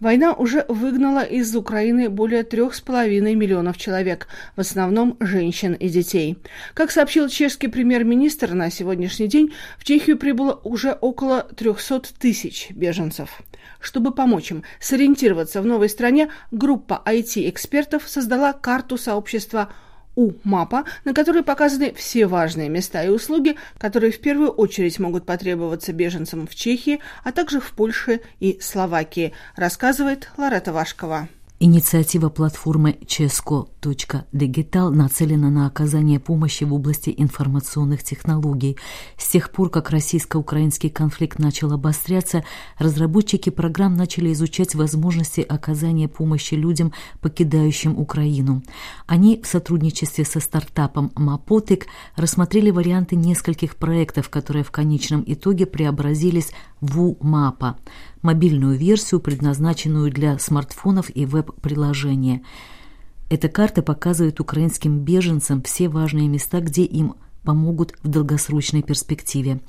Война уже выгнала из Украины более трех с половиной миллионов человек, в основном женщин и детей. Как сообщил чешский премьер-министр, на сегодняшний день в Чехию прибыло уже около 300 тысяч беженцев. Чтобы помочь им сориентироваться в новой стране, группа IT-экспертов создала карту сообщества у МАПа, на которой показаны все важные места и услуги, которые в первую очередь могут потребоваться беженцам в Чехии, а также в Польше и Словакии, рассказывает Ларета Вашкова. Инициатива платформы Ческо.Дигитал нацелена на оказание помощи в области информационных технологий. С тех пор, как российско-украинский конфликт начал обостряться, разработчики программ начали изучать возможности оказания помощи людям, покидающим Украину. Они в сотрудничестве со стартапом Мапотик рассмотрели варианты нескольких проектов, которые в конечном итоге преобразились УМАПа мобильную версию, предназначенную для смартфонов и веб-приложения. Эта карта показывает украинским беженцам все важные места, где им помогут в долгосрочной перспективе.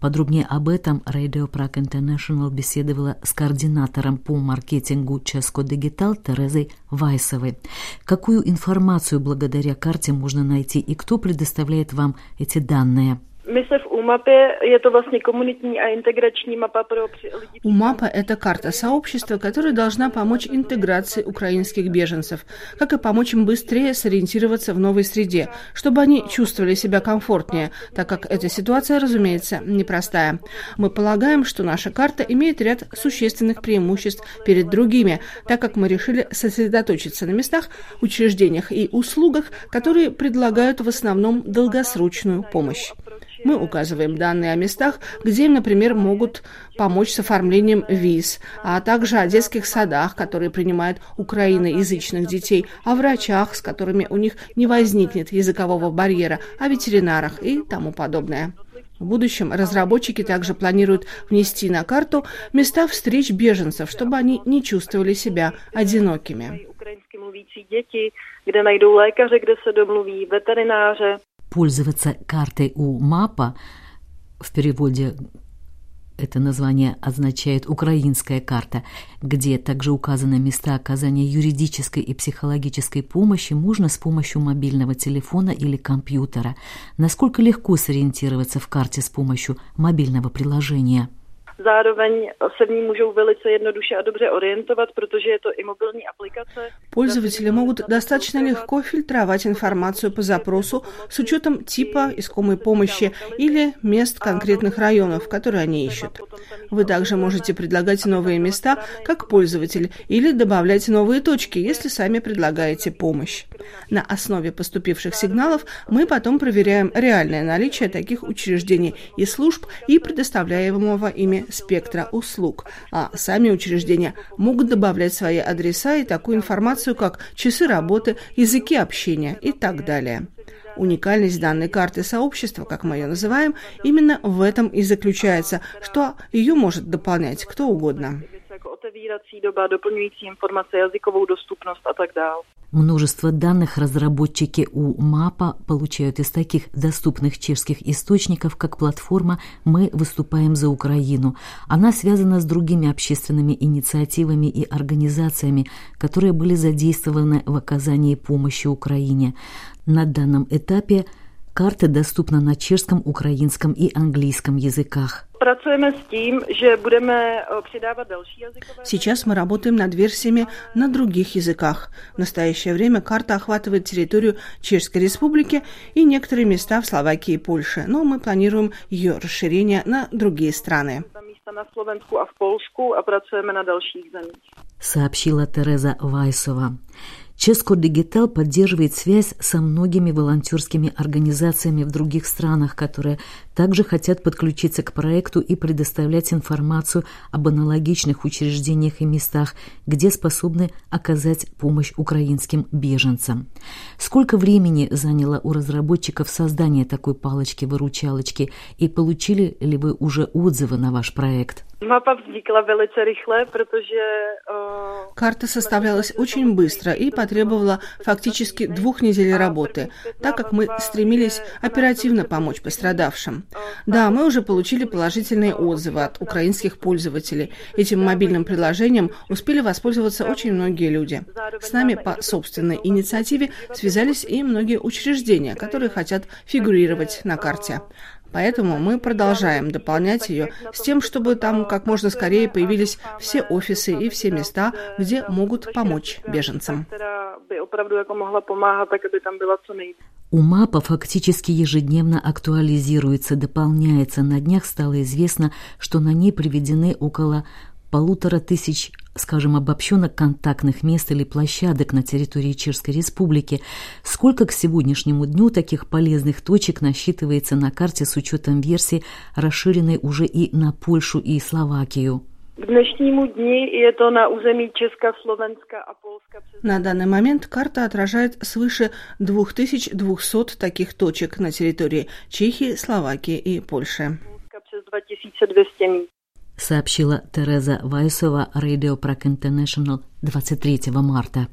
Подробнее об этом Radio Prague International беседовала с координатором по маркетингу Ческо Дигитал Терезой Вайсовой. Какую информацию благодаря карте можно найти и кто предоставляет вам эти данные? My se v UMAPě, je to vlastně komunitní a integrační mapa. УМАПа – это карта сообщества, которая должна помочь интеграции украинских беженцев, как и помочь им быстрее сориентироваться в новой среде, чтобы они чувствовали себя комфортнее, так как эта ситуация, разумеется, непростая. Мы полагаем, что наша карта имеет ряд существенных преимуществ перед другими, так как мы решили сосредоточиться на местах, учреждениях и услугах, которые предлагают в основном долгосрочную помощь. Мы указываем данные о местах, где им, например, могут помочь с оформлением виз, а также о детских садах, которые принимают украиноязычных детей, о врачах, с которыми у них не возникнет языкового барьера, о ветеринарах и тому подобное. В будущем разработчики также планируют внести на карту места встреч беженцев, чтобы они не чувствовали себя одинокими. Пользоваться картой у МАПа, в переводе это название означает «украинская карта», где также указаны места оказания юридической и психологической помощи, можно с помощью мобильного телефона или компьютера. Насколько легко сориентироваться в карте с помощью мобильного приложения – Zároveň se v ní můžou velice jednoduše a dobře orientovat, protože je to и мобильная апликация. Пользователи могут достаточно легко фильтровать информацию по запросу с учетом типа искомой помощи или мест конкретных районов, которые они ищут. Вы также можете предлагать новые места как пользователь или добавлять новые точки, если сами предлагаете помощь. На основе поступивших сигналов мы потом проверяем реальное наличие таких учреждений и служб и предоставляемого ими спектра услуг, а сами учреждения могут добавлять свои адреса и такую информацию, как часы работы, языки общения и так далее. Уникальность данной карты сообщества, как мы ее называем, именно в этом и заключается, что ее может дополнять кто угодно. Доба, доplňující informace, jazykovou dostupnost a tak dále. Множество данных разработчики у МАПа получают из таких доступных чешских источников, как платформа «Мы выступаем за Украину». Она связана с другими общественными инициативами и организациями, которые были задействованы в оказании помощи Украине. На данном этапе – Карта доступна на чешском, украинском и английском языках. Сейчас мы работаем над версиями на других языках. В настоящее время карта охватывает территорию Чешской Республики и некоторые места в Словакии и Польше, но мы планируем ее расширение на другие страны. Сообщила Тереза Вайсова. Ческо Дигитал поддерживает связь со многими волонтерскими организациями в других странах, которые также хотят подключиться к проекту и предоставлять информацию об аналогичных учреждениях и местах, где способны оказать помощь украинским беженцам. Сколько времени заняло у разработчиков создание такой палочки-выручалочки и получили ли вы уже отзывы на ваш проект? Карта составлялась очень быстро и по потребовало фактически двух недель работы, так как мы стремились оперативно помочь пострадавшим. Да, мы уже получили положительные отзывы от украинских пользователей. Этим мобильным приложением успели воспользоваться очень многие люди. С нами по собственной инициативе связались и многие учреждения, которые хотят фигурировать на карте. Поэтому мы продолжаем дополнять ее с тем, чтобы там как можно скорее появились все офисы и все места, где могут помочь беженцам. У МАПа фактически ежедневно актуализируется, дополняется. На днях стало известно, что на ней приведены около полутора тысяч, скажем, обобщенных контактных мест или площадок на территории Чешской Республики. Сколько к сегодняшнему дню таких полезных точек насчитывается на карте с учетом версии, расширенной уже и на Польшу и Словакию? К днешнему дни и это на území Česka, Slovenska a Polska. На данный момент карта отражает свыше 2200 таких точек на территории Чехии, Словакии и Польши. Přes 2200 míst сообщила Тереза Вайсова Radio Prague International 23 марта.